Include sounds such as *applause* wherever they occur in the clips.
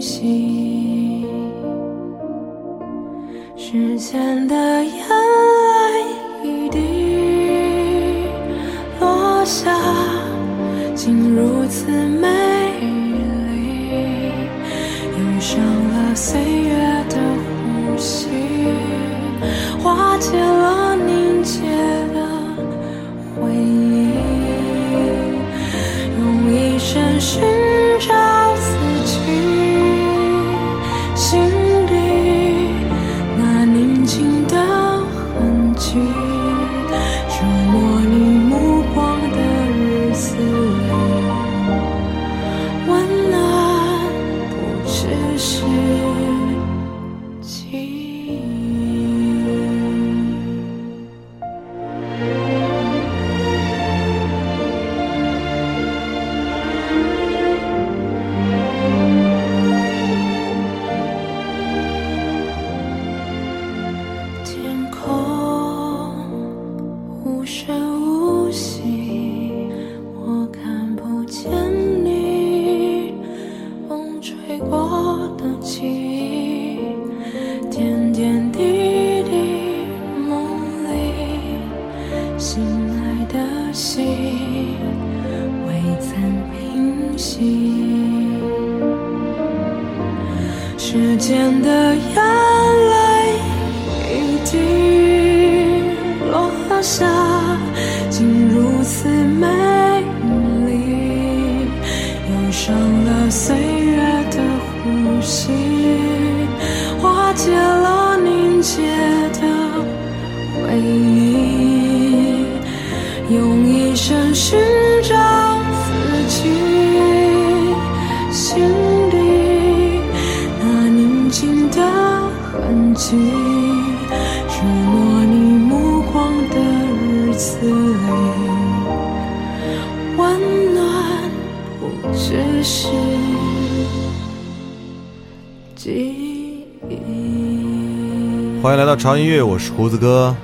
心时间的药心未曾平息。时间的眼泪一滴落下欢迎来到潮音乐，我是胡子哥。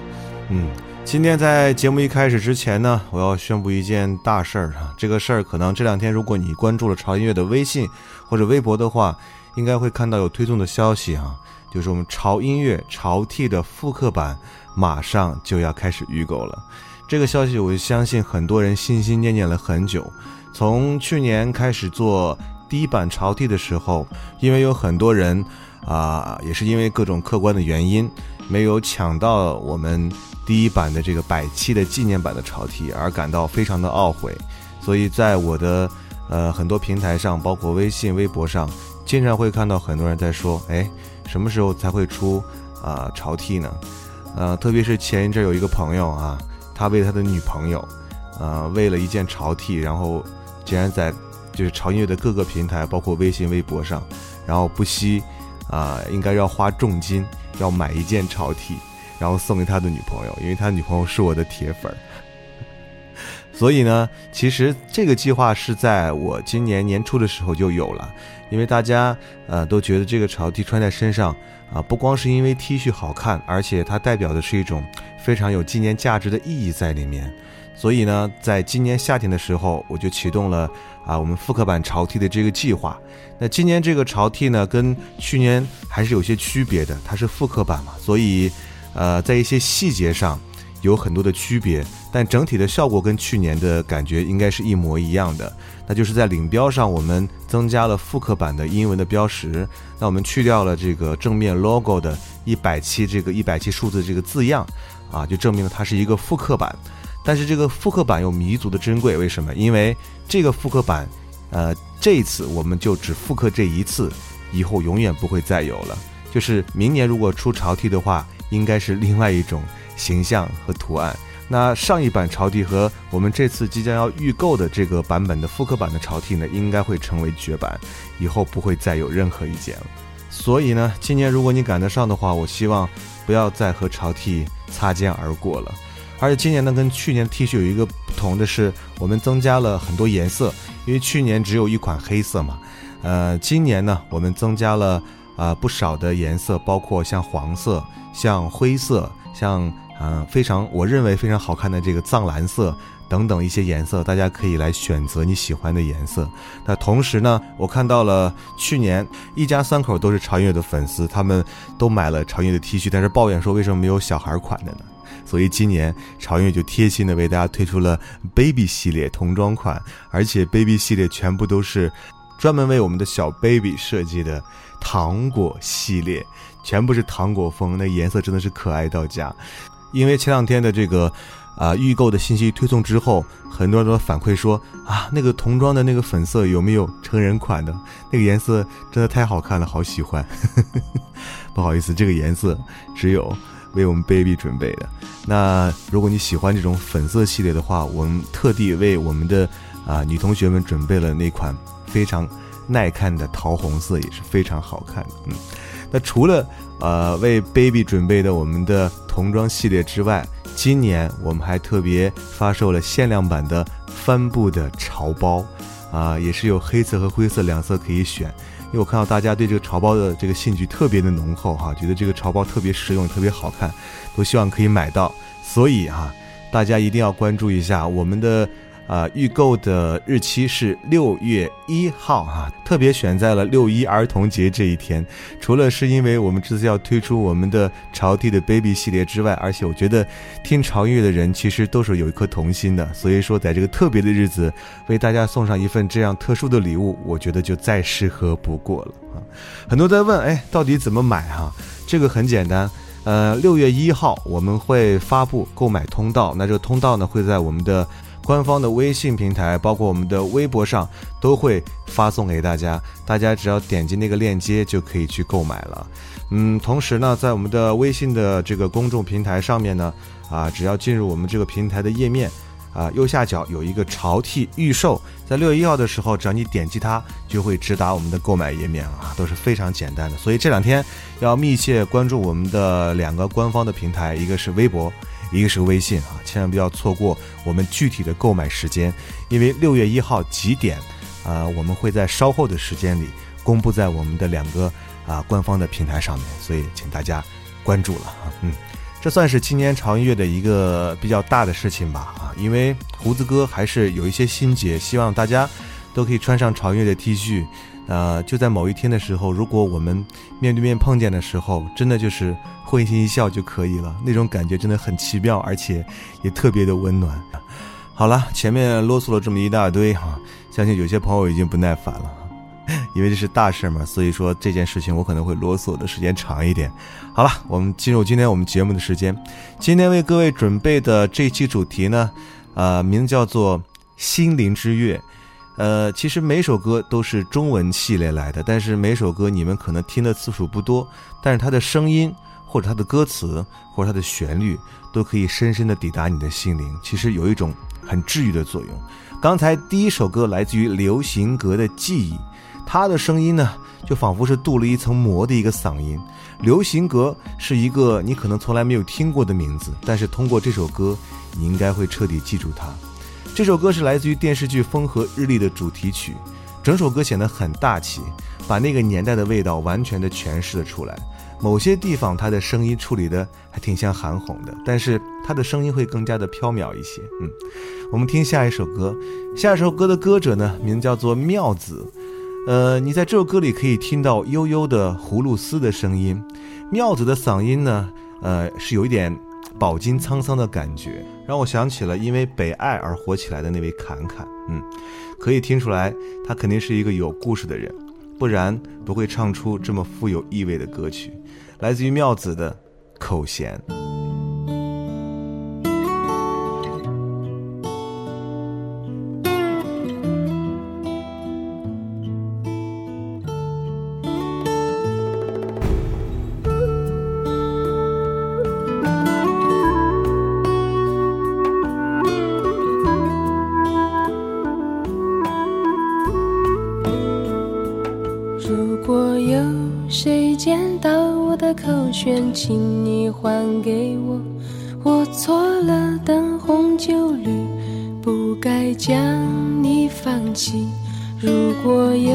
嗯，今天在节目一开始之前呢，我要宣布一件大事儿啊！这个事儿可能这两天，如果你关注了潮音乐的微信或者微博的话，应该会看到有推送的消息啊，就是我们潮音乐潮 T 的复刻版马上就要开始预购了。这个消息，我相信很多人心心念念了很久。从去年开始做第一版潮 T 的时候，因为有很多人。啊，也是因为各种客观的原因，没有抢到我们第一版的这个百期的纪念版的潮 T，而感到非常的懊悔。所以在我的呃很多平台上，包括微信、微博上，经常会看到很多人在说：“哎，什么时候才会出啊潮 T 呢？”呃，特别是前一阵有一个朋友啊，他为他的女朋友，呃，为了一件潮 T，然后竟然在就是潮音乐的各个平台，包括微信、微博上，然后不惜。啊，应该要花重金要买一件潮 T，然后送给他的女朋友，因为他女朋友是我的铁粉儿。*laughs* 所以呢，其实这个计划是在我今年年初的时候就有了，因为大家呃都觉得这个潮 T 穿在身上啊，不光是因为 T 恤好看，而且它代表的是一种非常有纪念价值的意义在里面。所以呢，在今年夏天的时候，我就启动了啊我们复刻版潮 T 的这个计划。那今年这个潮 T 呢，跟去年还是有些区别的，它是复刻版嘛，所以呃在一些细节上有很多的区别，但整体的效果跟去年的感觉应该是一模一样的。那就是在领标上，我们增加了复刻版的英文的标识，那我们去掉了这个正面 logo 的一百期这个一百期数字这个字样，啊，就证明了它是一个复刻版。但是这个复刻版又弥足的珍贵，为什么？因为这个复刻版，呃，这一次我们就只复刻这一次，以后永远不会再有了。就是明年如果出潮 T 的话，应该是另外一种形象和图案。那上一版潮 T 和我们这次即将要预购的这个版本的复刻版的潮 T 呢，应该会成为绝版，以后不会再有任何一件了。所以呢，今年如果你赶得上的话，我希望不要再和潮 T 擦肩而过了。而且今年呢，跟去年 T 恤有一个不同的是，我们增加了很多颜色，因为去年只有一款黑色嘛。呃，今年呢，我们增加了啊不少的颜色，包括像黄色、像灰色、像嗯非常我认为非常好看的这个藏蓝色等等一些颜色，大家可以来选择你喜欢的颜色。那同时呢，我看到了去年一家三口都是潮音乐的粉丝，他们都买了潮音乐的 T 恤，但是抱怨说为什么没有小孩款的呢？所以今年潮音乐就贴心的为大家推出了 Baby 系列童装款，而且 Baby 系列全部都是专门为我们的小 Baby 设计的糖果系列，全部是糖果风，那颜色真的是可爱到家。因为前两天的这个啊预购的信息推送之后，很多人都反馈说啊那个童装的那个粉色有没有成人款的？那个颜色真的太好看了，好喜欢。*laughs* 不好意思，这个颜色只有。为我们 baby 准备的。那如果你喜欢这种粉色系列的话，我们特地为我们的啊女同学们准备了那款非常耐看的桃红色，也是非常好看的。嗯，那除了呃为 baby 准备的我们的童装系列之外，今年我们还特别发售了限量版的帆布的潮包，啊，也是有黑色和灰色两色可以选。因为我看到大家对这个潮包的这个兴趣特别的浓厚哈，觉得这个潮包特别实用、特别好看，都希望可以买到，所以哈，大家一定要关注一下我们的。啊，预购的日期是六月一号哈，特别选在了六一儿童节这一天。除了是因为我们这次要推出我们的潮 T 的 Baby 系列之外，而且我觉得听潮音乐的人其实都是有一颗童心的，所以说在这个特别的日子为大家送上一份这样特殊的礼物，我觉得就再适合不过了啊。很多在问，哎，到底怎么买哈？这个很简单，呃，六月一号我们会发布购买通道，那这个通道呢会在我们的。官方的微信平台，包括我们的微博上，都会发送给大家。大家只要点击那个链接，就可以去购买了。嗯，同时呢，在我们的微信的这个公众平台上面呢，啊，只要进入我们这个平台的页面，啊，右下角有一个潮 T 预售，在六月一号的时候，只要你点击它，就会直达我们的购买页面啊，都是非常简单的。所以这两天要密切关注我们的两个官方的平台，一个是微博。一个是微信啊，千万不要错过我们具体的购买时间，因为六月一号几点，啊，我们会在稍后的时间里公布在我们的两个啊官方的平台上面，所以请大家关注了啊，嗯，这算是今年潮音乐的一个比较大的事情吧啊，因为胡子哥还是有一些心结，希望大家都可以穿上潮音乐的 T 恤。呃，就在某一天的时候，如果我们面对面碰见的时候，真的就是会心一笑就可以了，那种感觉真的很奇妙，而且也特别的温暖。好了，前面啰嗦了这么一大堆哈，相信有些朋友已经不耐烦了，因为这是大事嘛，所以说这件事情我可能会啰嗦的时间长一点。好了，我们进入今天我们节目的时间，今天为各位准备的这期主题呢，呃，名字叫做《心灵之月》。呃，其实每首歌都是中文系列来的，但是每首歌你们可能听的次数不多，但是它的声音或者它的歌词或者它的旋律都可以深深的抵达你的心灵，其实有一种很治愈的作用。刚才第一首歌来自于流行格的记忆，它的声音呢就仿佛是镀了一层膜的一个嗓音。流行格是一个你可能从来没有听过的名字，但是通过这首歌，你应该会彻底记住它。这首歌是来自于电视剧《风和日丽》的主题曲，整首歌显得很大气，把那个年代的味道完全的诠释了出来。某些地方他的声音处理的还挺像韩红的，但是他的声音会更加的飘渺一些。嗯，我们听下一首歌，下一首歌的歌者呢，名叫做妙子。呃，你在这首歌里可以听到悠悠的葫芦丝的声音，妙子的嗓音呢，呃，是有一点饱经沧桑的感觉，让我想起了因为北爱而火起来的那位侃侃。嗯，可以听出来，他肯定是一个有故事的人。不然不会唱出这么富有意味的歌曲，来自于妙子的口弦。给我，我错了，灯红酒绿，不该将你放弃。如果有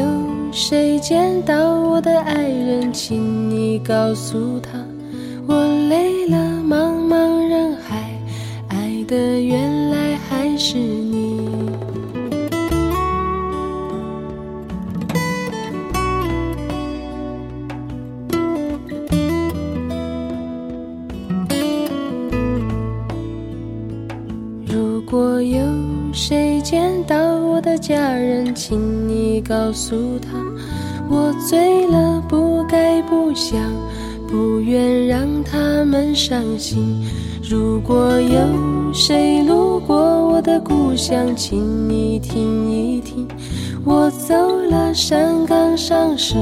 谁见到我的爱人，请你告诉他，我累了，茫茫人海，爱的原来还是家人，请你告诉他，我醉了，不该不想，不愿让他们伤心。如果有谁路过我的故乡，请你听一听，我走了，山岗上是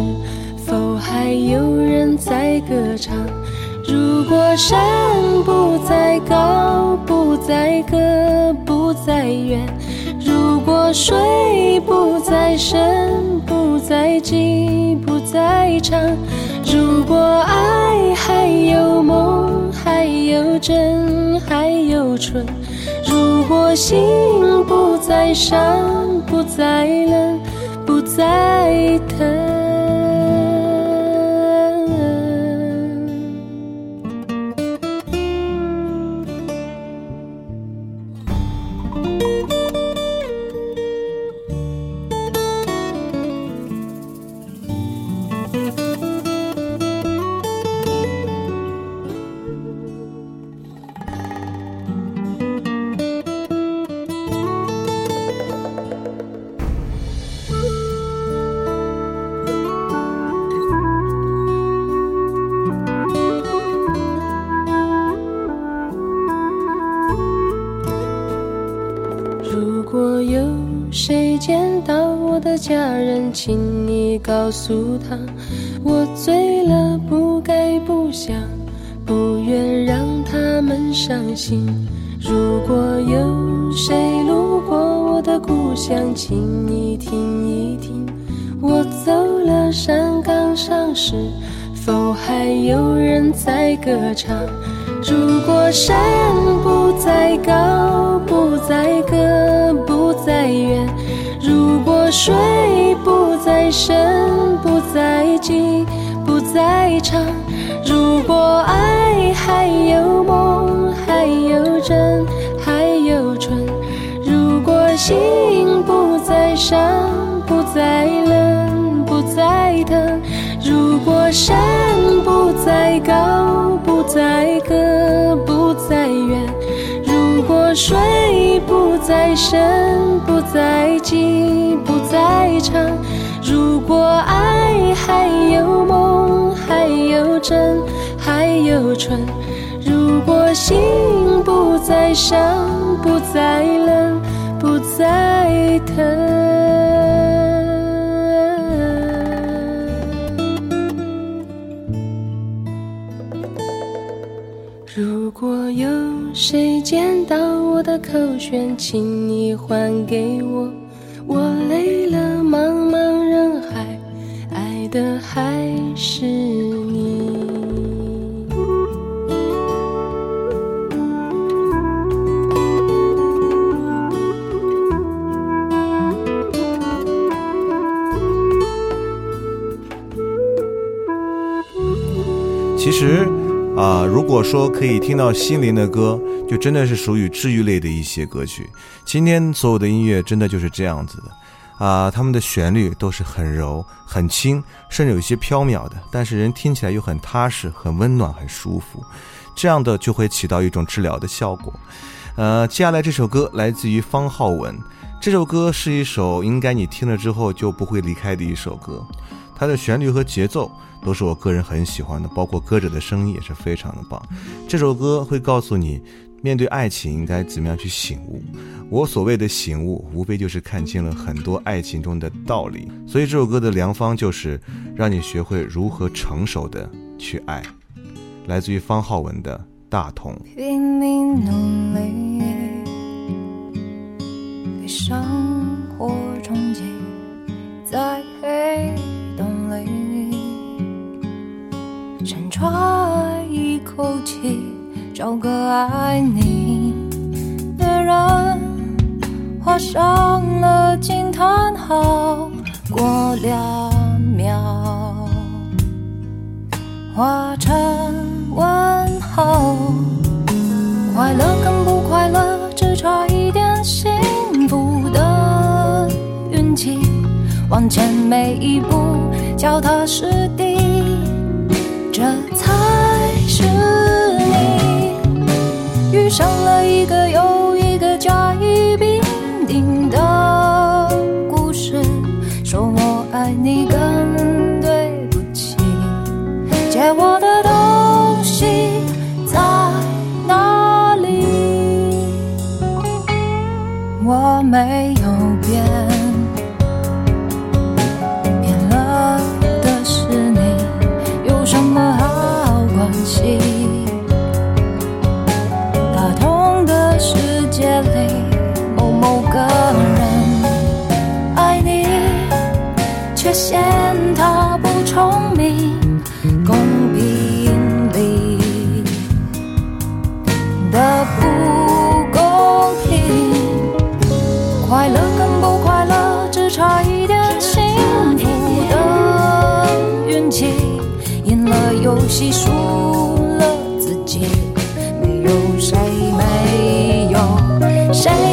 否还有人在歌唱？如果山不再高，不再高，不再远。如果水不在深，不在急，不在长；如果爱还有梦，还有真，还有纯；如果心不再伤，不再冷，不再疼。请你告诉他，我醉了，不该不想，不愿让他们伤心。如果有谁路过我的故乡，请你听一听，我走了，山岗上是否还有人在歌唱？如果山不再高，不再高，不再远。如果水不再深，不再近，不再长；如果爱还有梦，还有真，还有纯；如果心不再伤，不再冷，不再疼；如果山不再高，不再高，不再远；如果水不再深，不再近，不再长。如果爱还有梦，还有真，还有纯。如果心不再伤，不再冷，不再疼。如果有谁捡到我的口弦，请你还给我。我啊，如果说可以听到心灵的歌，就真的是属于治愈类的一些歌曲。今天所有的音乐真的就是这样子的，啊，他们的旋律都是很柔、很轻，甚至有一些飘渺的，但是人听起来又很踏实、很温暖、很舒服，这样的就会起到一种治疗的效果。呃，接下来这首歌来自于方浩文，这首歌是一首应该你听了之后就不会离开的一首歌，它的旋律和节奏。都是我个人很喜欢的，包括歌者的声音也是非常的棒。这首歌会告诉你，面对爱情应该怎么样去醒悟。我所谓的醒悟，无非就是看清了很多爱情中的道理。所以这首歌的良方就是让你学会如何成熟的去爱。来自于方浩文的《大同》。拼命努力，生活冲击，在深喘一口气，找个爱你的人，画上了惊叹号，过两秒，画成问号。快乐跟不快乐，只差一点幸福的运气，往前每一步，脚踏实地。上了一个又一个甲乙丙丁的故事，说我爱你更对不起，借我的东西在哪里？我没有变。变了的是你，有什么好关系谁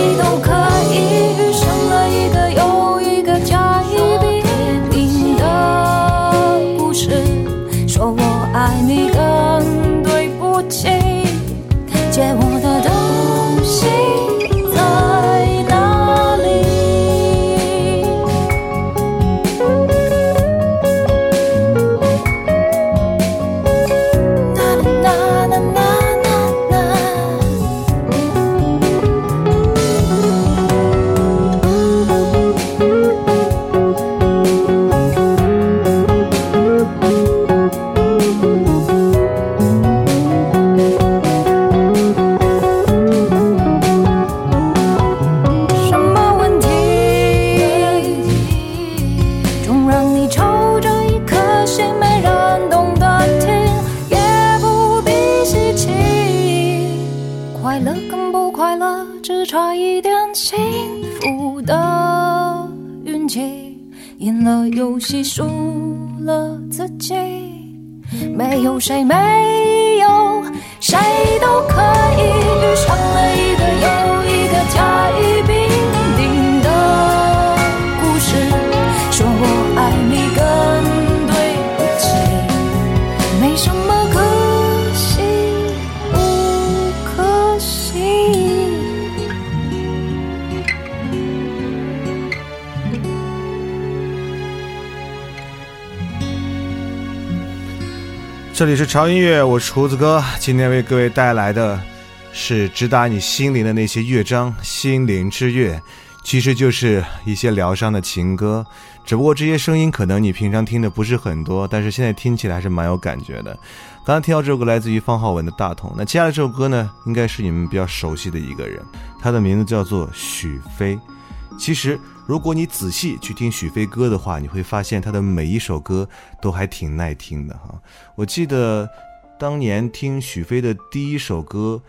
潮音乐，我是厨子哥。今天为各位带来的是直达你心灵的那些乐章，心灵之乐，其实就是一些疗伤的情歌。只不过这些声音可能你平常听的不是很多，但是现在听起来还是蛮有感觉的。刚刚听到这首歌来自于方浩文的《大同》，那接下来这首歌呢，应该是你们比较熟悉的一个人，他的名字叫做许飞。其实。如果你仔细去听许飞歌的话，你会发现他的每一首歌都还挺耐听的哈。我记得当年听许飞的第一首歌，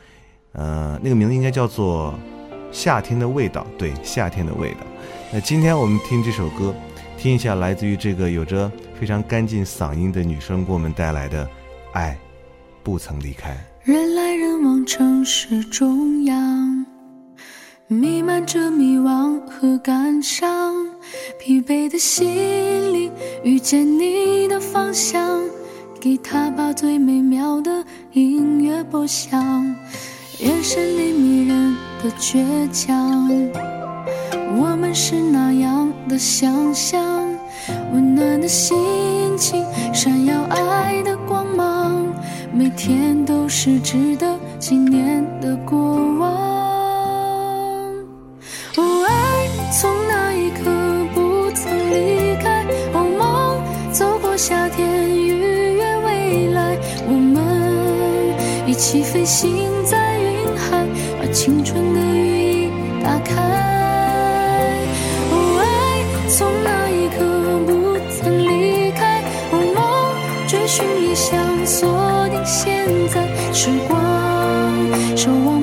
呃，那个名字应该叫做《夏天的味道》，对，《夏天的味道》。那今天我们听这首歌，听一下来自于这个有着非常干净嗓音的女生给我们带来的《爱》。不曾离开。人来人往，城市中央，弥漫着迷惘和感伤。疲惫的心灵遇见你的方向，给他把最美妙的音乐播响。眼神里迷人的倔强，我们是那样的想象。温暖的心情，闪耀爱的光芒，每天都是值得纪念的过往。夏天，预约未来，我们一起飞行在云海，把青春的羽翼打开。哦，爱从那一刻不曾离开。哦，梦追寻理想，锁定现在，时光，守望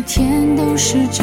每天都是值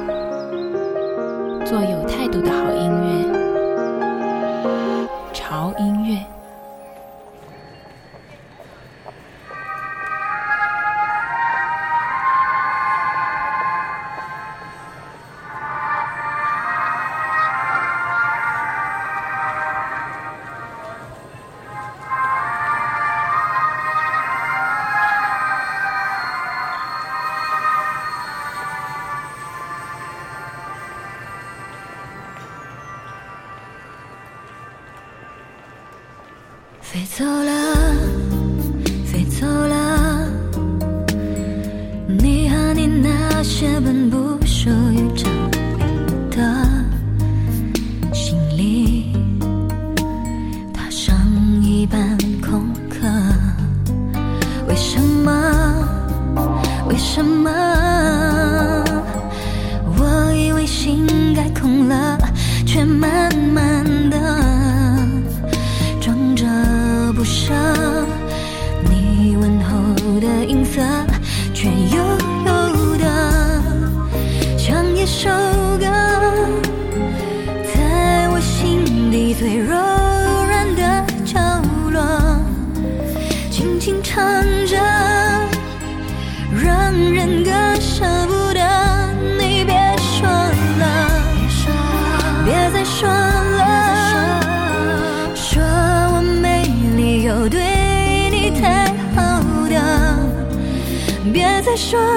飞走了飞走了。你和你那些本不说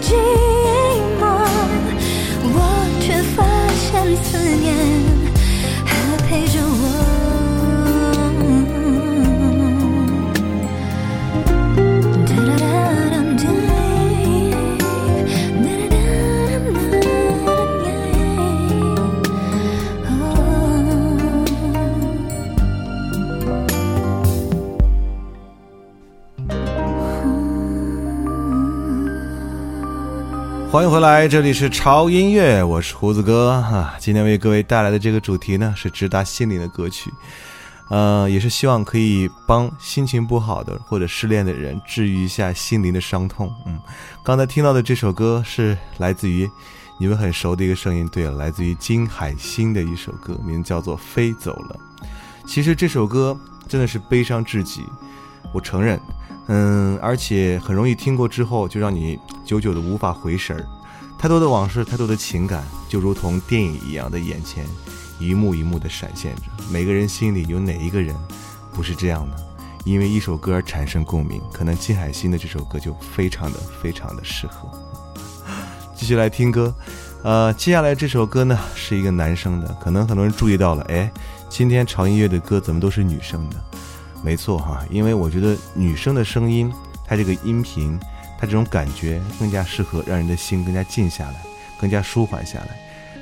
情欢迎回来，这里是潮音乐，我是胡子哥啊。今天为各位带来的这个主题呢，是直达心灵的歌曲，呃，也是希望可以帮心情不好的或者失恋的人治愈一下心灵的伤痛。嗯，刚才听到的这首歌是来自于你们很熟的一个声音，对了，来自于金海心的一首歌，名字叫做《飞走了》。其实这首歌真的是悲伤至极，我承认。嗯，而且很容易听过之后就让你久久的无法回神儿，太多的往事，太多的情感，就如同电影一样的眼前一幕一幕的闪现着。每个人心里有哪一个人不是这样的？因为一首歌而产生共鸣，可能金海心的这首歌就非常的非常的适合。继续来听歌，呃，接下来这首歌呢是一个男生的，可能很多人注意到了，哎，今天潮音乐的歌怎么都是女生的？没错哈，因为我觉得女生的声音，它这个音频，它这种感觉更加适合让人的心更加静下来，更加舒缓下来，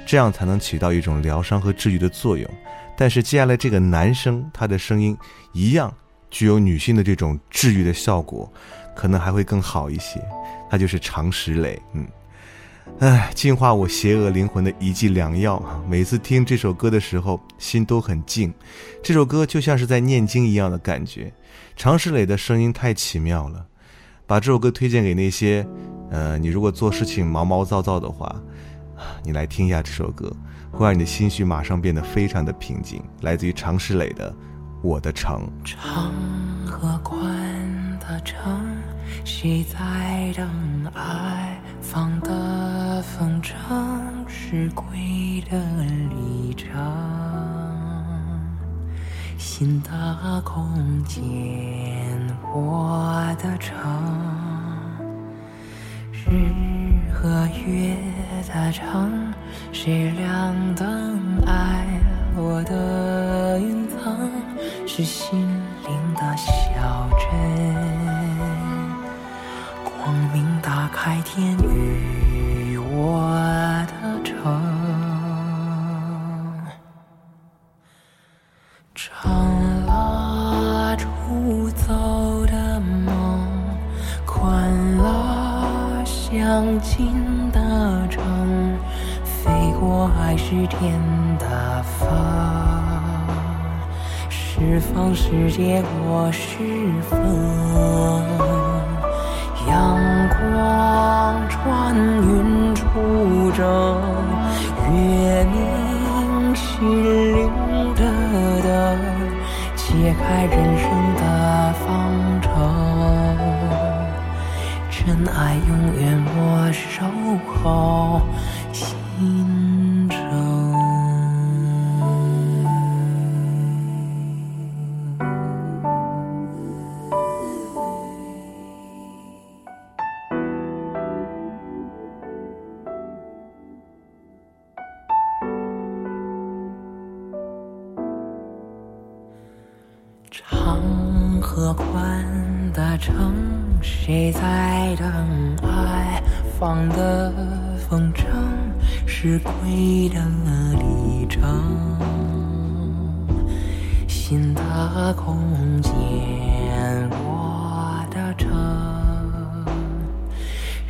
这样才能起到一种疗伤和治愈的作用。但是接下来这个男生，他的声音一样具有女性的这种治愈的效果，可能还会更好一些。他就是常石磊，嗯。唉，净化我邪恶灵魂的一剂良药啊！每次听这首歌的时候，心都很静。这首歌就像是在念经一样的感觉。常石磊的声音太奇妙了，把这首歌推荐给那些，呃，你如果做事情毛毛躁躁的话，你来听一下这首歌，会让你的心绪马上变得非常的平静。来自于常石磊的《我的城》。长和宽的城，谁在等爱？放的风筝是归的离场，新的空间，我的城，日和月的城，谁亮灯爱我的云层，是心灵的小镇，天雨空间，我的城，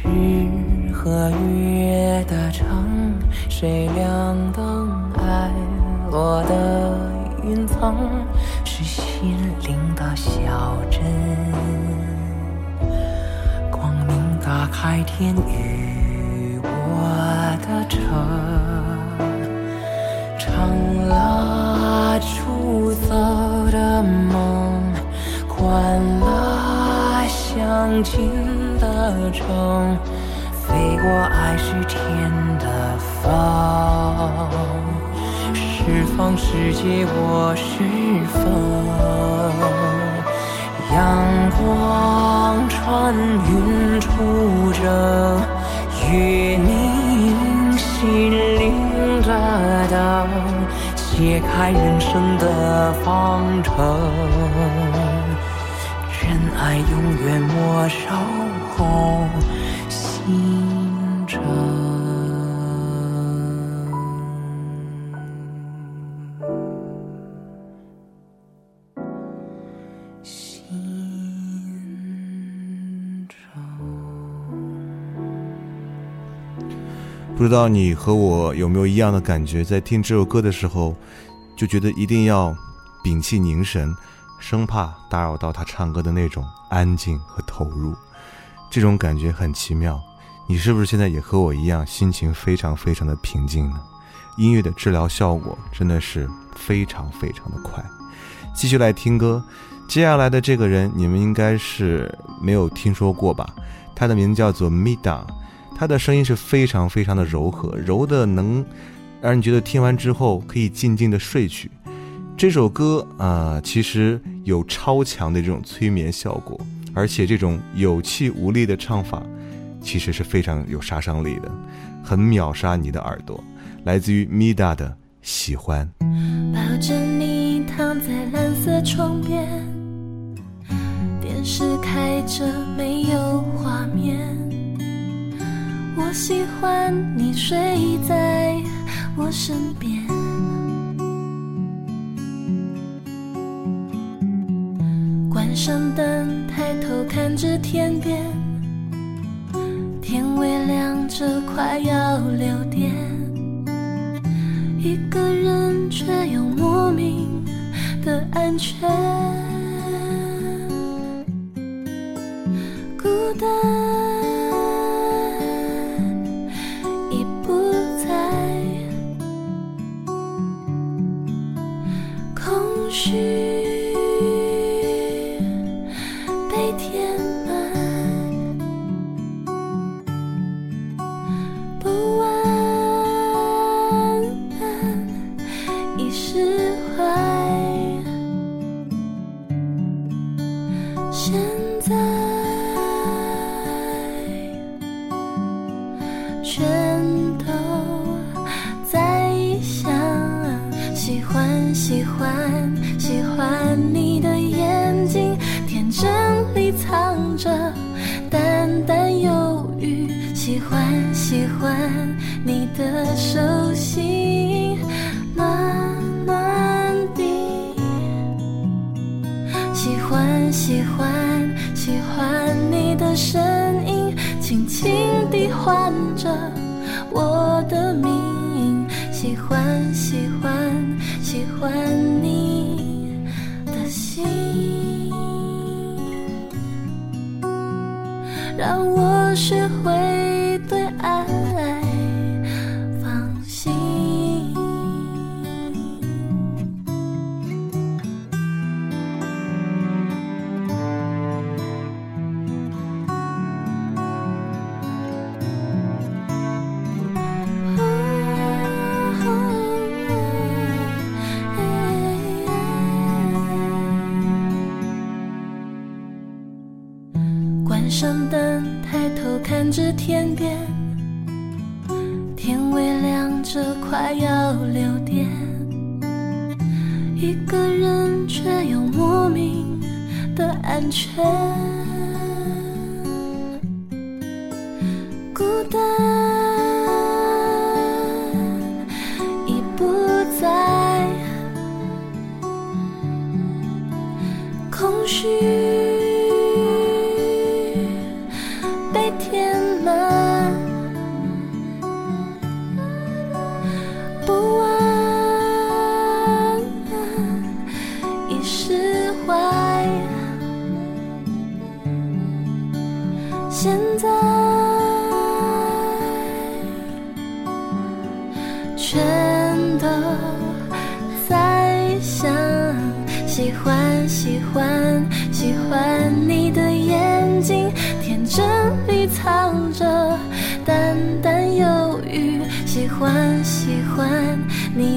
日和月的城，谁亮灯爱落的云层？是心灵的小镇，光明打开天宇相近的城，飞过爱是天的风。释放世界，我是风。阳光穿云出征，月明心灵的灯，解开人生的方程。爱永远我守候心中。心中。不知道你和我有没有一样的感觉，在听这首歌的时候，就觉得一定要屏气凝神，生怕打扰到他唱歌的那种安静和投入，这种感觉很奇妙。你是不是现在也和我一样，心情非常非常的平静呢？音乐的治疗效果真的是非常非常的快。继续来听歌，接下来的这个人你们应该是没有听说过吧？他的名字叫做 Mida。他的声音是非常非常的柔和，柔的能让人觉得听完之后可以静静的睡去。这首歌啊、其实有超强的这种催眠效果，而且这种有气无力的唱法，其实是非常有杀伤力的，很秒杀你的耳朵。来自于 Mida 的《喜欢》。抱着你躺在蓝色窗边，电视开着没有画面。我喜欢你睡在我身边，上灯，抬头看着天边，天微亮着，快要六点。一个人却又莫名的安全，孤单。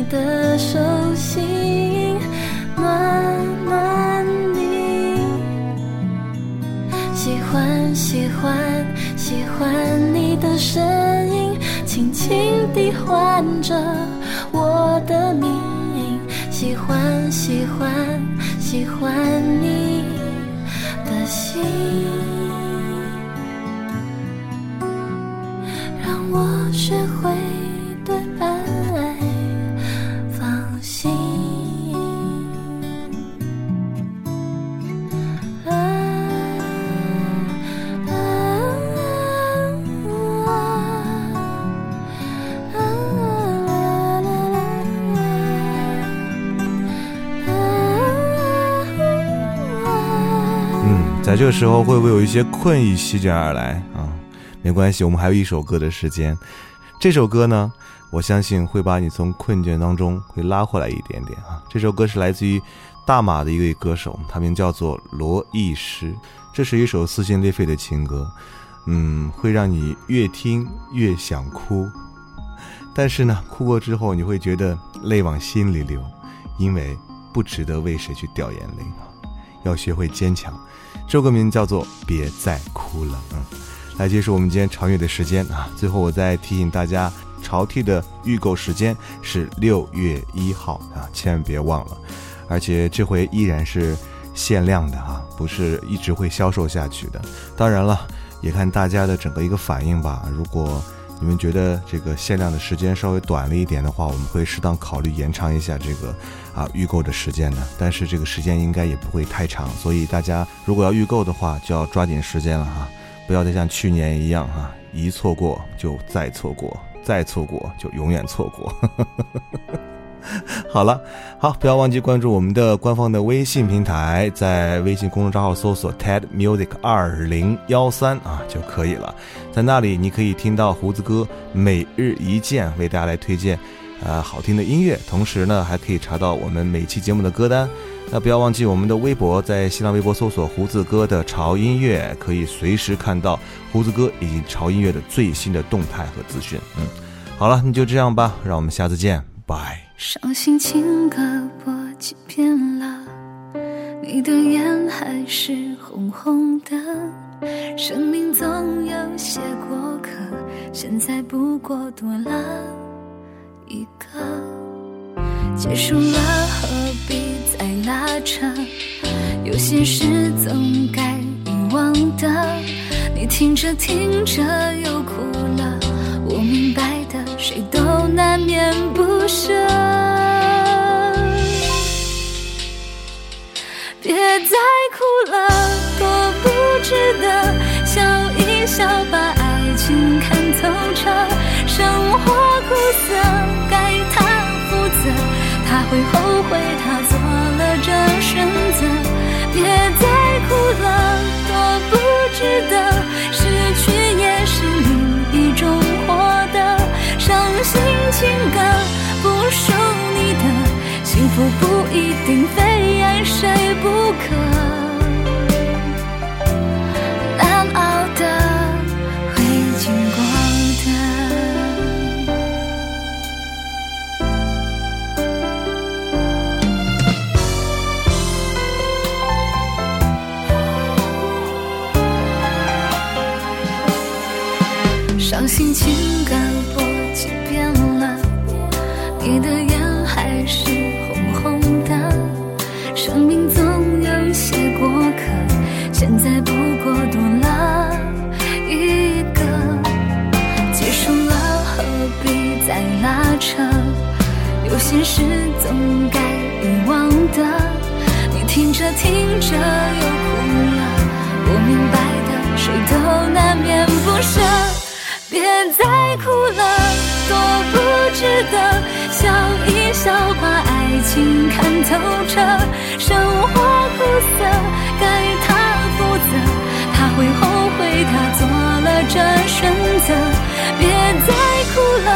的手心，暖暖的。喜欢喜欢喜欢你的声音，轻轻地唤着我的名。喜欢喜欢喜欢你的心，这个时候会不会有一些困意席卷而来啊？没关系，我们还有一首歌的时间。这首歌呢，我相信会把你从困倦当中会拉回来一点点啊。这首歌是来自于大马的一位歌手，他名叫做罗艺诗。这是一首撕心裂肺的情歌，嗯，会让你越听越想哭。但是呢，哭过之后你会觉得泪往心里流，因为不值得为谁去掉眼泪。要学会坚强。这首歌名叫做《别再哭了》。嗯，来结束我们今天长乐的时间啊。最后我再提醒大家，潮 T 的预购时间是六月一号啊，千万别忘了。而且这回依然是限量的啊，不是一直会销售下去的。当然了，也看大家的整个一个反应吧。如果你们觉得这个限量的时间稍微短了一点的话，我们会适当考虑延长一下这个啊预购的时间的。但是这个时间应该也不会太长，所以大家如果要预购的话，就要抓紧时间了哈，不要再像去年一样哈，一错过就再错过，再错过就永远错过。*laughs* *laughs* 好了，好，不要忘记关注我们的官方的微信平台，在微信公众账号搜索 TED Music 二零幺三啊就可以了。在那里，你可以听到胡子哥每日一见为大家来推荐，呃，好听的音乐，同时呢，还可以查到我们每期节目的歌单。那不要忘记我们的微博，在新浪微博搜索胡子哥的潮音乐，可以随时看到胡子哥以及潮音乐的最新的动态和资讯。嗯，好了，那就这样吧，让我们下次见，拜。伤心情歌播几遍了，你的眼还是红红的。生命总有些过客，现在不过多了一个。结束了，何必再拉扯？有些事总该遗忘的。你听着听着又哭了，我明白的，谁都难免不舍。生活苦涩，该他负责。他会后悔，他做了这选择。别再哭了，多不值得。透彻。生活苦涩，该他负责。他会后悔，他做了这选择。别再哭了，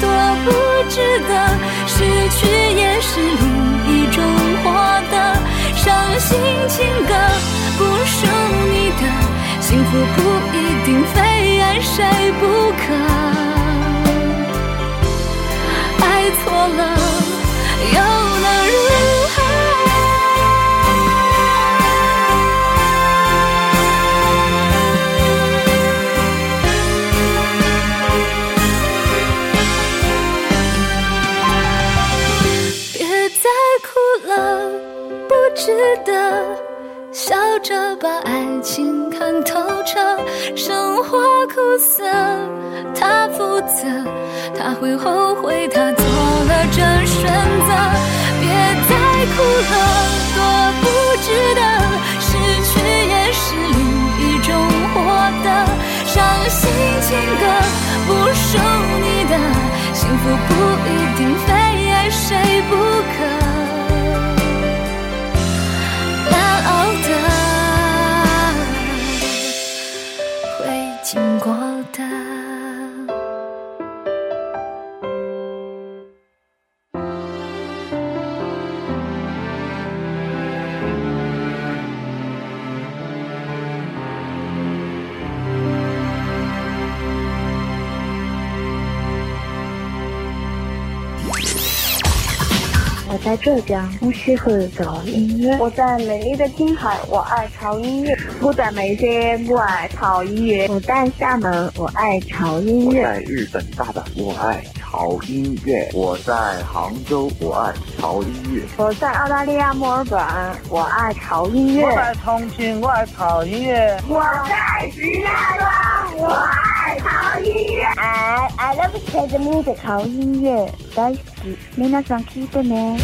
多不值得。失去也是另一种获得。伤心情歌不属你的，幸福不一定非爱谁不可。爱错了，又能如值得。笑着把爱情看透彻，生活苦涩，他负责，他会后悔，他做了这选择。别再哭了，多不值得，失去也是另一种获得。伤心情歌不属你的，幸福不一定非爱谁不可。在浙江，我喜欢搞音乐。我在美丽的青海，我爱潮音乐。我在眉山，我爱潮音乐。我在厦门，我爱潮音乐。我在日本大阪，我爱潮音乐。我在杭州，我爱潮音乐。我在澳大利亚墨尔本，我爱潮音乐。我在重庆，我爱潮音乐。我在石家庄，我愛潮音樂。 I I love K 的 music 潮音乐大好き。皆さん聞いてね。